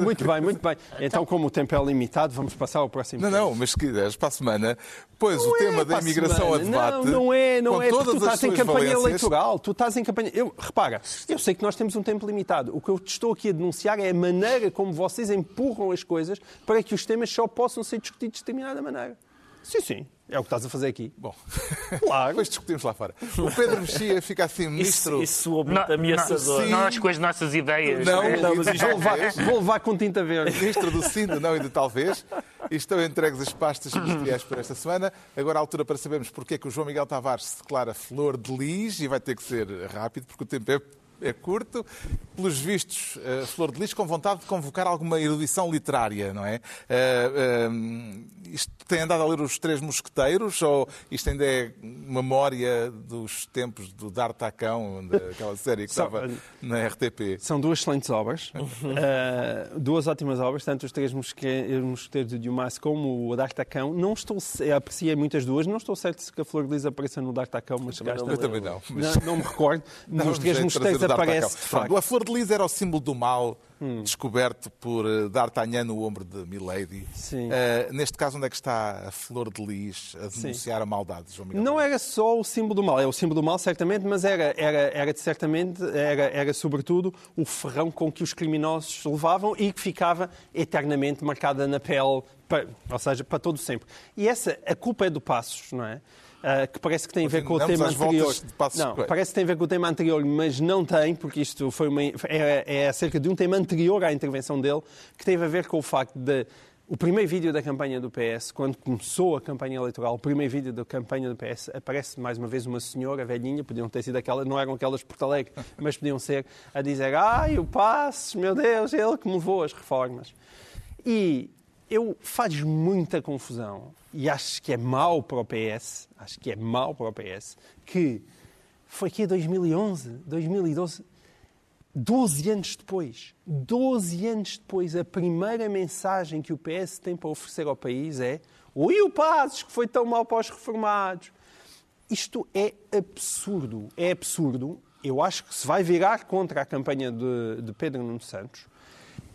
Muito bem, muito bem. Então, como o tempo é limitado, vamos passar ao próximo Não, não, mas se quiseres, para a semana, pois o tema da imigração a debate. Não, não é, não é, porque tu estás em campanha eleitoral. Tu estás em campanha. Eu, repara, eu sei que nós temos um tempo limitado. O que eu estou aqui a denunciar é a maneira como vocês empurram as coisas para que os temas só possam ser discutidos de determinada maneira. Sim, sim. É o que estás a fazer aqui. Bom, claro. depois discutimos lá fora. O Pedro Mexia fica assim, ministro. Isso, isso muito ameaçador. Sim. Nós com as nossas ideias. Não, é? não mas vou levar, vou levar com tinta verde. Ministro do Sim, não e de talvez. E estão entregues as pastas ministeriais por esta semana. Agora a altura para sabermos porque é que o João Miguel Tavares se declara flor de lis e vai ter que ser rápido porque o tempo é é curto. Pelos vistos, uh, Flor de Lis com vontade de convocar alguma erudição literária, não é? Uh, uh, isto tem andado a ler os Três Mosqueteiros ou isto ainda é memória dos tempos do D'Artacão, daquela série que estava na RTP? São duas excelentes obras, duas ótimas obras, tanto os Três Mosqueteiros de Dumas como o D'Artacão. Não estou, apreciei muitas duas, não estou certo se a Flor de Lis apareça no D'Artacão, mas eu também não. Mas... Não, não me recordo. Não, nos Três Mosqueteiros aparece, de facto. A Flor de Lis era o símbolo do mal hum. descoberto por uh, D'Artagnan no ombro de Milady. Sim. Uh, neste caso, onde é que está a Flor de Lis a denunciar Sim. a maldade, João Miguel? Não era só o símbolo do mal, é o símbolo do mal, certamente, mas era, era, era certamente, era, era sobretudo o ferrão com que os criminosos levavam e que ficava eternamente marcada na pele, para, ou seja, para todo sempre. E essa, a culpa é do Passos, não é? Uh, que parece que tem a ver com o tema anterior. Não, parece que tem a ver com o tema anterior, mas não tem, porque isto foi uma, é, é acerca de um tema anterior à intervenção dele, que teve a ver com o facto de o primeiro vídeo da campanha do PS, quando começou a campanha eleitoral, o primeiro vídeo da campanha do PS, aparece mais uma vez uma senhora velhinha, podiam ter sido aquelas, não eram aquelas de Porto Alegre, mas podiam ser, a dizer: Ai, o Passos, meu Deus, ele que me levou as reformas. E eu faz muita confusão e acho que é mau para o PS, acho que é mau para o PS, que foi aqui em 2011, 2012, 12 anos depois, 12 anos depois, a primeira mensagem que o PS tem para oferecer ao país é Ui, o Passos, que foi tão mal para os reformados. Isto é absurdo, é absurdo. Eu acho que se vai virar contra a campanha de, de Pedro Nuno Santos,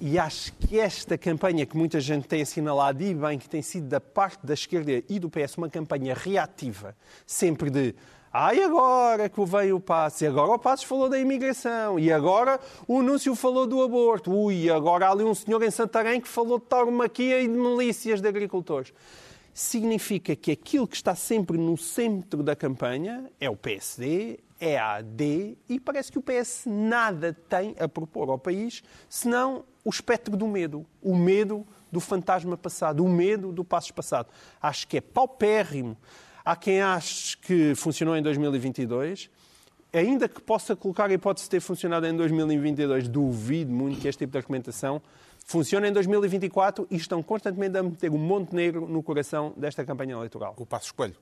e acho que esta campanha que muita gente tem assinalado e bem, que tem sido da parte da esquerda e do PS uma campanha reativa, sempre de Ai, ah, agora que veio o Passos, e agora o Passos falou da imigração, e agora o Núncio falou do aborto, ui, agora há ali um senhor em Santarém que falou de tauromaquia e de milícias de agricultores. Significa que aquilo que está sempre no centro da campanha é o PSD, é a AD, e parece que o PS nada tem a propor ao país senão o espectro do medo. O medo do fantasma passado, o medo do passo passado. Acho que é paupérrimo. Há quem ache que funcionou em 2022. Ainda que possa colocar a hipótese de ter funcionado em 2022, duvido muito que este tipo de argumentação funcione em 2024 e estão constantemente a meter o Montenegro no coração desta campanha eleitoral. O Passo Escolho.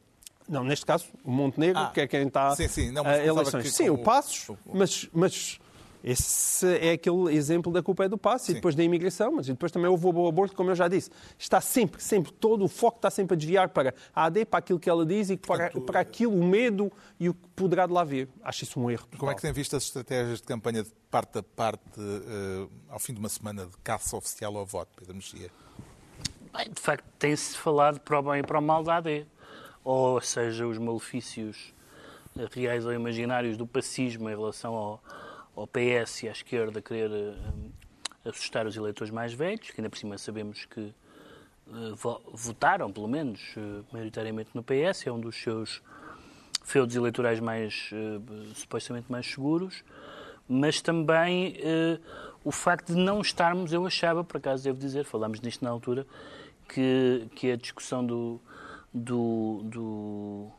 Não, neste caso, o Montenegro, Ah, que é quem está sim, sim. Não, a eleições. Sim, o o- Passos, o- mas, mas esse é aquele exemplo da culpa é do Passos e Sim. depois da imigração, mas e depois também houve o aborto, como eu já disse. Está sempre, sempre, todo o foco está sempre a desviar para a AD, para aquilo que ela diz e para, para aquilo, o medo e o que poderá de lá vir. Acho isso um erro. Como é total. que tem visto as estratégias de campanha de parte a parte eh, ao fim de uma semana de caça oficial ao voto, Pedro Mexia? Bem, de facto, tem-se falado para o bem e para o mal da AD. Ou seja, os malefícios eh, reais ou imaginários do pacismo em relação ao, ao PS e à esquerda querer eh, assustar os eleitores mais velhos, que ainda por cima sabemos que eh, vo- votaram, pelo menos, eh, maioritariamente no PS, é um dos seus feudos eleitorais mais, supostamente mais seguros, mas também o facto de não estarmos, eu achava, por acaso devo dizer, falámos nisto na altura, que, que a discussão do, do, do-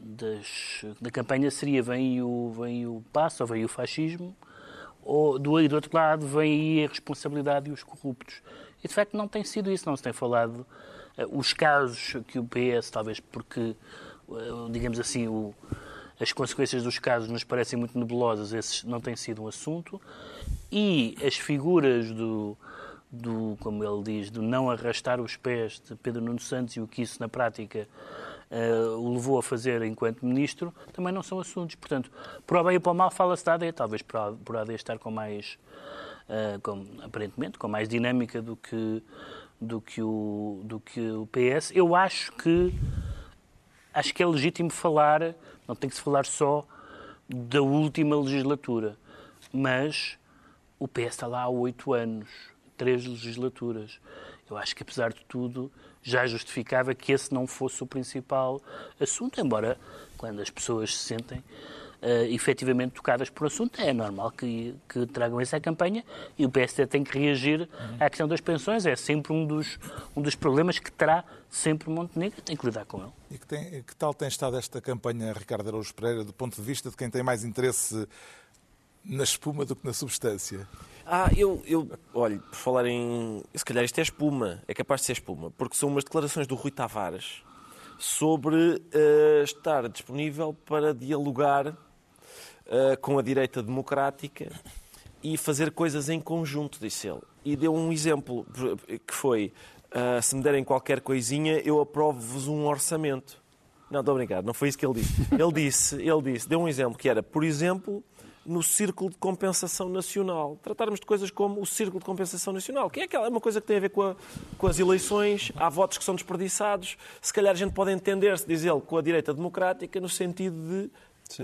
das- da campanha seria vem o, vem o passo ou vem o fascismo, ou do, do outro lado vem a responsabilidade e os corruptos. E de facto não tem sido isso, não se tem falado. eh, Os casos que o PS, talvez porque, eh, digamos assim, o, as consequências dos casos nos parecem muito nebulosas, esses não têm sido um assunto. E as figuras do, do, como ele diz, do não arrastar os pés de Pedro Nuno Santos e o que isso na prática eh, o levou a fazer enquanto ministro, também não são assuntos. Portanto, para o bem e para o mal fala-se da AD, talvez por a, AD estar com mais, eh, com, aparentemente, com mais dinâmica do que, do, que o, do que o PS. Eu acho que acho que é legítimo falar, não tem que se falar só da última legislatura, mas o PS está lá há oito anos, três legislaturas. Eu acho que, apesar de tudo, já justificava que esse não fosse o principal assunto, embora quando as pessoas se sentem uh, efetivamente tocadas por assunto, é normal que, que tragam essa campanha e o PSD tem que reagir à questão das pensões. É sempre um dos, um dos problemas que terá sempre Montenegro, tem que lidar com ele. E que, tem- que tal tem estado esta campanha, Ricardo Araújo Pereira, do ponto de vista de quem tem mais interesse na espuma do que na substância? Ah, eu, eu, olha, por falar em. Se calhar isto é espuma, é capaz de ser espuma, porque são umas declarações do Rui Tavares sobre eh, estar disponível para dialogar eh, com a direita democrática e fazer coisas em conjunto, disse ele. E deu um exemplo que foi: ah, se me derem qualquer coisinha, eu aprovo-vos um orçamento. Não, estou brincar, não foi isso que ele disse. Ele disse, ele disse, deu um exemplo que era, por exemplo, no Círculo de Compensação Nacional. Tratarmos de coisas como o Círculo de Compensação Nacional, que é aquela, é uma coisa que tem a ver com, a- com as eleições, há votos que são desperdiçados. Se calhar a gente pode entender-se, diz ele, com a direita democrática, no sentido de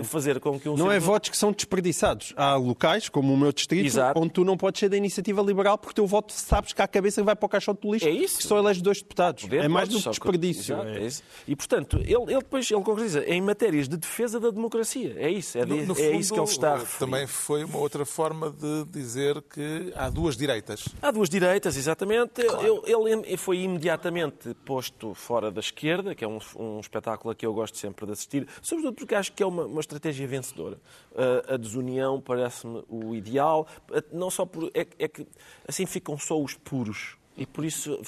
fazer com que um Não é votos que são desperdiçados. Há locais, como o meu distrito, Exato. onde tu não podes ser da iniciativa liberal porque o teu voto sabes que à cabeça vai para o caixote do lixo É isso. que só elege dois deputados. Poder, é mais do que desperdício. Exato, É. é isso. E, portanto, ele, ele depois ele concretiza em matérias de defesa da democracia. É isso, é, de- No- no é isso que ele fundo, está a referir. Também foi uma outra forma de dizer que há duas direitas. Há duas direitas, exatamente. Eu- ele foi imediatamente posto fora da esquerda, que é um, um espetáculo a que eu gosto sempre de assistir, sobretudo porque acho que é uma, uma estratégia vencedora. A, a desunião parece-me o ideal, não só por. É, é que assim ficam só os puros. E por isso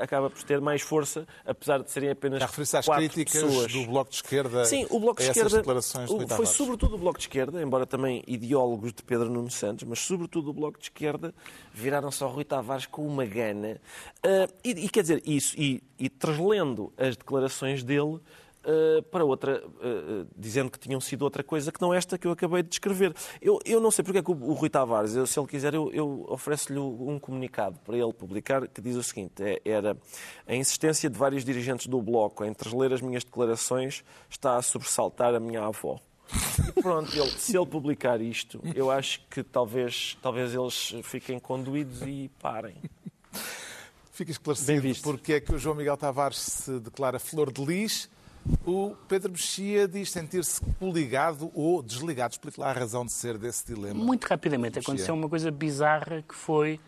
acaba por ter mais força, apesar de serem apenas Já referiste às críticas pessoas. do Bloco de Esquerda Sim, o Bloco de Esquerda declarações de foi sobretudo o Bloco de Esquerda, embora também ideólogos de Pedro Nuno Santos, mas sobretudo o Bloco de Esquerda viraram-se ao Rui Tavares com uma gana. Ah, e, e quer dizer, isso, e, e translendo as declarações dele ah, para outra, ah, dizendo que tinham sido outra coisa que não esta que eu acabei de descrever. Eu, eu não sei porque é que o, o Rui Tavares, eu, se ele quiser, eu, eu ofereço-lhe um comunicado para ele publicar que diz o seguinte: é- era a insistência de vários dirigentes do Bloco em transler as minhas declarações está a sobressaltar a minha avó. E pronto, ele- se ele publicar isto, eu acho que talvez, talvez eles fiquem conduídos e parem. Fica esclarecido porque é que o João Miguel Tavares se declara flor de lis. O Pedro Mexia diz sentir-se coligado ou desligado. Explique lá a razão de ser desse dilema. Muito rapidamente aconteceu uma coisa bizarra que foi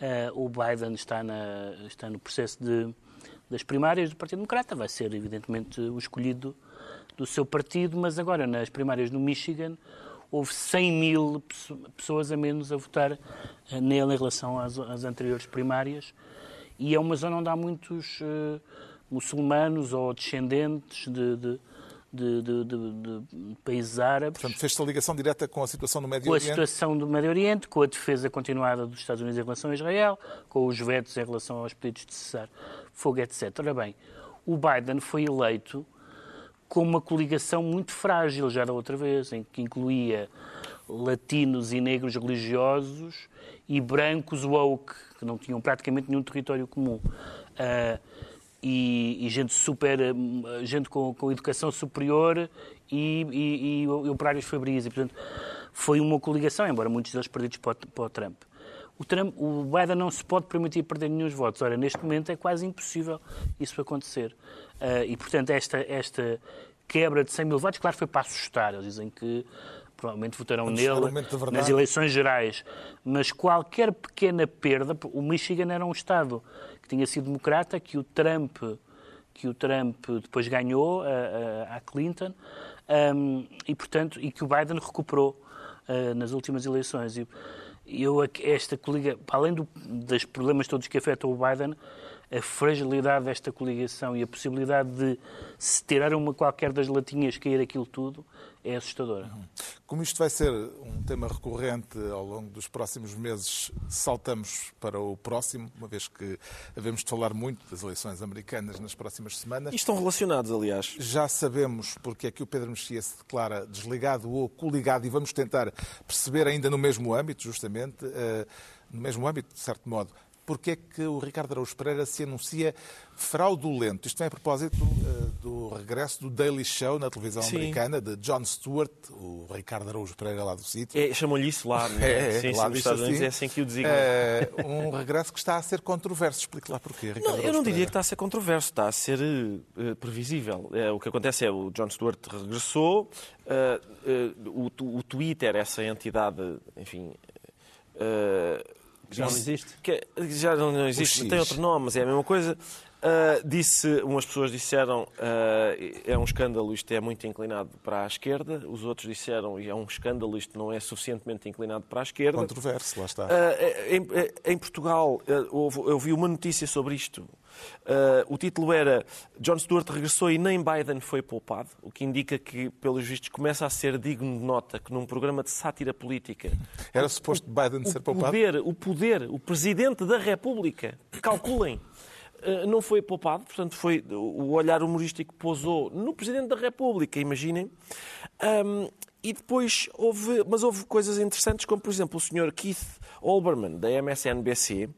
eh, o Biden está, na- está no processo de, das primárias do Partido Democrata. Vai ser, evidentemente, o escolhido do seu partido, mas agora nas primárias no Michigan houve 100 mil pessoas a menos a votar eh, nele em relação às, às anteriores primárias. E é uma zona onde há muitos uh, muçulmanos ou descendentes de, de de, de, de, de, países árabes. Portanto, fez-se a ligação direta com a situação no Médio com Oriente? Com a situação do Médio Oriente, com a defesa continuada dos Estados Unidos em relação a Israel, com os vetos em relação aos pedidos de cessar fogo, etc. Ora bem, o Biden foi eleito com uma coligação muito frágil, já da outra vez, em que incluía latinos e negros religiosos e brancos woke, que não tinham praticamente nenhum território comum. Uh, e, e, gente super, gente com, com educação superior e, e, e operários fabris. E, portanto, foi uma coligação, embora muitos deles perdidos para, para o Trump. O, Trump. o Biden não se pode permitir perder nenhum votos. Ora, neste momento é quase impossível isso acontecer. Uh, e, portanto, esta, esta quebra de 100 mil votos, claro, foi para assustar. Eles dizem que provavelmente votarão nele nas eleições gerais. Mas qualquer pequena perda, o Michigan era um Estado que tinha sido democrata, que o Trump, que o Trump depois ganhou a, Clinton, um, e, portanto, e que o Biden recuperou uh, nas últimas eleições. E, eu, esta coliga, além do, dos problemas todos que afetam o Biden, a fragilidade desta coligação e a possibilidade de se tirar uma qualquer das latinhas cair aquilo tudo é assustadora. Como isto vai ser um tema recorrente ao longo dos próximos meses, saltamos para o próximo, uma vez que havemos de falar muito das eleições americanas nas próximas semanas. E estão relacionados, aliás. Já sabemos porque é que o Pedro Mexia se declara desligado ou coligado e vamos tentar perceber ainda no mesmo âmbito, justamente, uh, no mesmo âmbito, de certo modo, porque é que o Ricardo Araújo Pereira se anuncia fraudulento. Isto vem a propósito uh, do regresso do Daily Show na televisão Sim. americana, de Jon Stewart, o Ricardo Araújo Pereira lá do sítio. É, Chamam-lhe isso lá, não é? é, é Sim, lá sim, Estados Unidos assim. é assim que o designam. É, um regresso que está a ser controverso. Explique lá porquê, Ricardo não, Eu não diria que está a ser controverso, está a ser uh, previsível. É, o que acontece é o Jon Stewart regressou, uh, o, o Twitter, essa entidade, enfim... Já não existe? Que, já não, não existe, tem outro nome, mas é a mesma coisa. Uh, disse, umas pessoas disseram uh, é um escândalo, isto é muito inclinado para a esquerda, os outros disseram é um escândalo, isto não é suficientemente inclinado para a esquerda. Controverso, lá está. Uh, em, em, Portugal, houve, eu vi uma notícia sobre isto. o título era John Stewart regressou e nem Biden foi poupado, o que indica que, pelos vistos, começa a ser digno de nota que num programa de sátira política. Era suposto Biden o, ser poupado? Poder, o poder, o presidente da República, calculem. Eh, não foi poupado, portanto, foi o olhar humorístico pousou no Presidente da República, imaginem. Um, e depois houve, mas houve coisas interessantes, como por exemplo o Sr. Keith Olbermann, da MSNBC,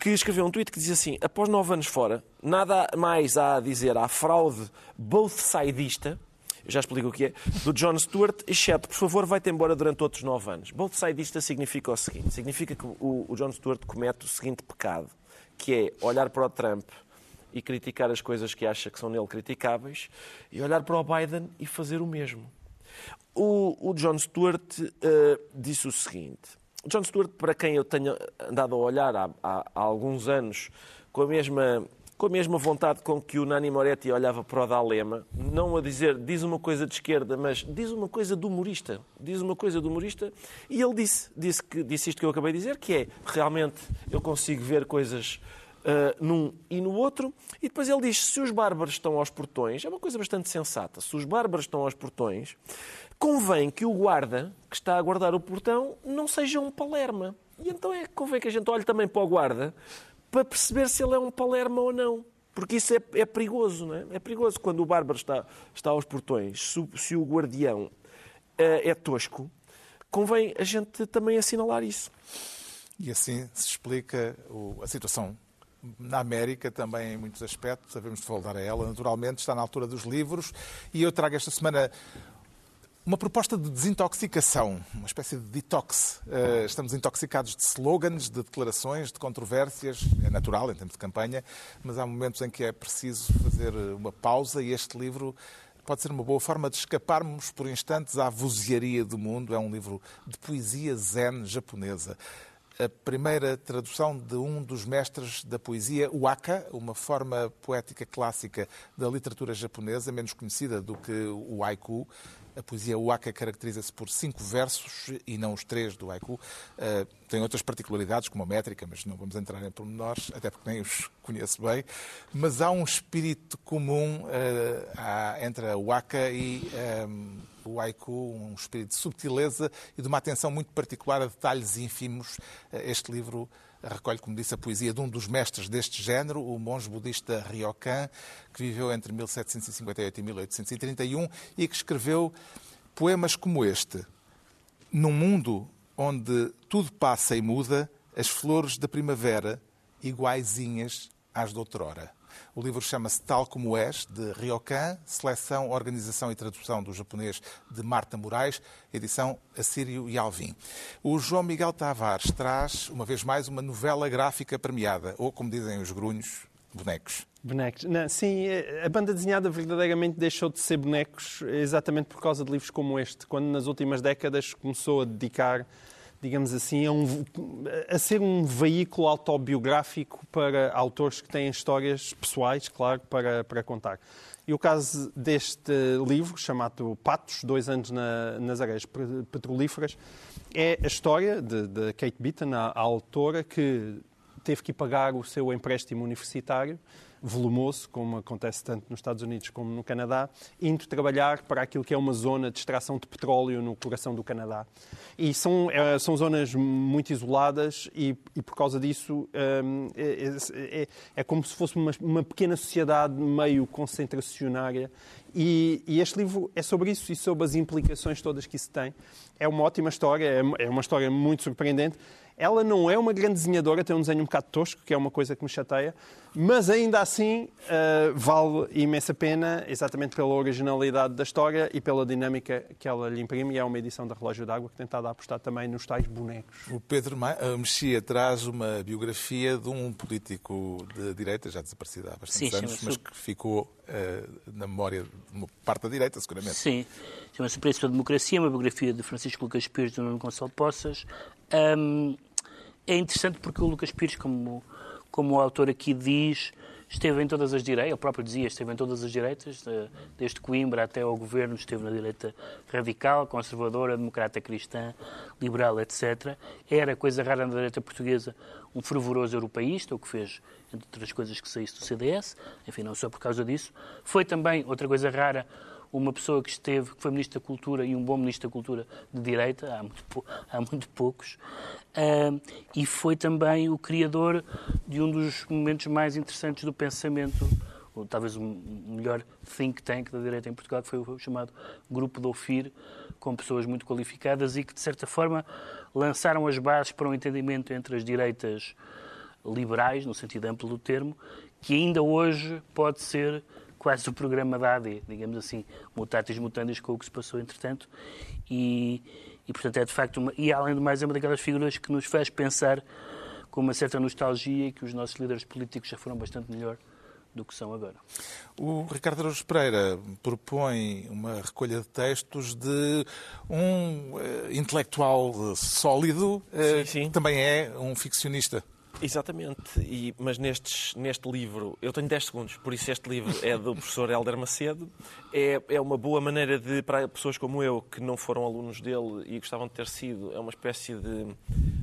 que escreveu um tweet que diz assim: após nove anos fora, nada mais há a dizer à fraude both-sidista, já explico o que é, do John Stewart, exceto, por favor, vai-te embora durante outros nove anos. Both-sidista significa o seguinte: significa que o, o John Stewart comete o seguinte pecado que é olhar para o Trump e criticar as coisas que acha que são nele criticáveis, e olhar para o Biden e fazer o mesmo. O, o John Stewart uh, disse o seguinte: o John Stewart, para quem eu tenho andado a olhar há, há, há alguns anos, com a mesma com a mesma vontade com que o Nani Moretti olhava para o Dalema, não a dizer diz uma coisa de esquerda, mas diz uma coisa do humorista. Diz uma coisa do humorista. E ele disse, disse, que, disse isto que eu acabei de dizer, que é realmente eu consigo ver coisas uh, num e no outro. E depois ele diz: se os bárbaros estão aos portões, é uma coisa bastante sensata. Se os bárbaros estão aos portões, convém que o guarda que está a guardar o portão não seja um palerma. E então é convém que a gente olhe também para o guarda para perceber se ele é um Palermo ou não. Porque isso é, é perigoso, não é? É perigoso quando o bárbaro está, está aos portões, se, se o guardião é, é tosco, convém a gente também assinalar isso. E assim se explica a situação na América também em muitos aspectos, sabemos de falar a ela, naturalmente, está na altura dos livros. E eu trago esta semana uma proposta de desintoxicação, uma espécie de detox. Uh, estamos intoxicados de slogans, de declarações, de controvérsias. É natural em tempo de campanha, mas há momentos em que é preciso fazer uma pausa e este livro pode ser uma boa forma de escaparmos por instantes à vozearia do mundo. É um livro de poesia zen japonesa. a primeira tradução de um dos mestres da poesia, waka, uma forma poética clássica da literatura japonesa, menos conhecida do que o haiku. A poesia waka caracteriza-se por cinco versos e não os três do haiku. Uh, tem outras particularidades, como a métrica, mas não vamos entrar em pormenores, até porque nem os conheço bem. Mas há um espírito comum uh, há, entre a waka e um, o haiku, um espírito de subtileza e de uma atenção muito particular a detalhes ínfimos. Uh, este livro recolhe, como disse, a poesia de um dos mestres deste género, o monge budista Ryokan, que viveu entre 1758 e 1831 e que escreveu poemas como este. Num mundo onde tudo passa e muda, as flores da primavera iguaizinhas às de outrora. O livro chama-se Tal Como És, de Ryokan, seleção, organização e tradução do japonês de Marta Moraes, edição Assírio e Alvim. O João Miguel Tavares traz, uma vez mais, uma novela gráfica premiada, ou, como dizem os grunhos, bonecos. Bonecos. Não, sim, a banda desenhada verdadeiramente deixou de ser bonecos exatamente por causa de livros como este, quando nas últimas décadas começou a dedicar digamos assim, a, um, a, ser um veículo autobiográfico para autores que têm histórias pessoais, claro, para, para contar. E o caso deste livro, chamado Patos, Dois Anos na, nas Areias Petrolíferas, é a história de, de Kate Beaton, a, a autora, que teve que pagar o seu empréstimo universitário volumoso, como acontece tanto nos Estados Unidos como no Canadá, indo trabalhar para aquilo que é uma zona de extração de petróleo no coração do Canadá. E são, é, são zonas muito isoladas e, e por causa disso hum, é, é, é, como se fosse uma, uma pequena sociedade meio concentracionária e, e, este livro é sobre isso e sobre as implicações todas que isso tem. É uma ótima história, é, é uma história muito surpreendente. Ela não é uma grande desenhadora, tem um desenho um bocado tosco, que é uma coisa que me chateia, mas ainda assim uh, vale imensa pena, exatamente pela originalidade da história e pela dinâmica que ela lhe imprime. E é uma edição da Relógio d'Água que tentado apostar também nos tais bonecos. O Pedro eh, Mexia traz uma biografia de um político de direita, já desaparecido há bastantes Sim, anos, mas que ficou uh, na memória de uma parte da direita, seguramente. Sim, chama-se Preço da Democracia, uma biografia de Francisco Lucas Pires e do Nuno Gonçalo Poças. Um, é interessante porque o Lucas Pires, como como o autor aqui diz, esteve em todas as direitas, ele próprio dizia, esteve em todas as direitas, desde Coimbra até ao governo, esteve na direita radical, conservadora, democrata cristã, liberal, etc. Era, coisa rara na direita portuguesa, um fervoroso europeísta, o que fez, entre outras coisas, que saísse do CDS, enfim, não só por causa disso. Foi também, outra coisa rara, uma pessoa que esteve, que foi Ministro da Cultura e um bom Ministro da Cultura de direita, há muito, há muito poucos, uh, e foi também o criador de um dos momentos mais interessantes do pensamento, ou talvez o melhor think tank da direita em Portugal, que foi o chamado Grupo do OFIR, com pessoas muito qualificadas e que, de certa forma, lançaram as bases para um entendimento entre as direitas liberais, no sentido amplo do termo, que ainda hoje pode ser quase o programa da AD, digamos assim, mutatis mutandis com o que se passou entretanto. E, e portanto, é de facto, uma, e além de mais, é uma daquelas figuras que nos faz pensar com uma certa nostalgia que os nossos líderes políticos já foram bastante melhor do que são agora. O Ricardo Araújo Pereira propõe uma recolha de textos de um uh, intelectual sólido, uh, sim, sim. que também é um ficcionista. Exatamente, e, mas nestes, neste livro, eu tenho 10 segundos, por isso este livro é do professor Helder Macedo. É, é uma boa maneira de, para pessoas como eu, que não foram alunos dele e gostavam de ter sido, é uma espécie de.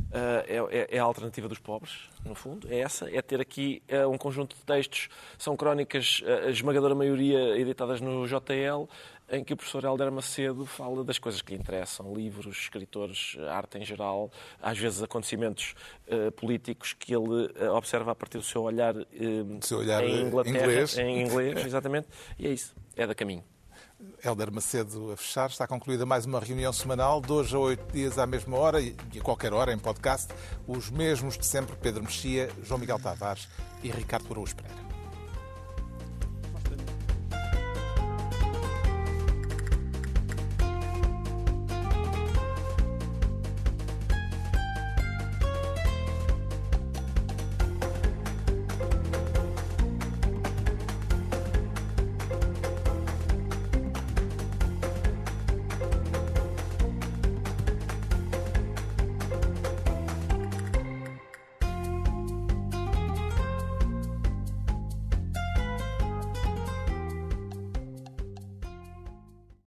Uh, é, é, a alternativa dos pobres, no fundo, é essa, é ter aqui uh, um conjunto de textos, são crónicas, uh, a esmagadora maioria editadas no JL, em que o professor Helder Macedo fala das coisas que lhe interessam, livros, escritores, arte em geral, às vezes acontecimentos uh, políticos que ele uh, observa a partir do seu olhar, uh, seu olhar em Inglaterra, inglês. em inglês, exatamente, e é isso, é da caminho. Helder Macedo a fechar, está concluída mais uma reunião semanal, hoje a oito dias à mesma hora e a qualquer hora em podcast, os mesmos de sempre, Pedro Mexia, João Miguel Tavares e Ricardo Araújo Pereira.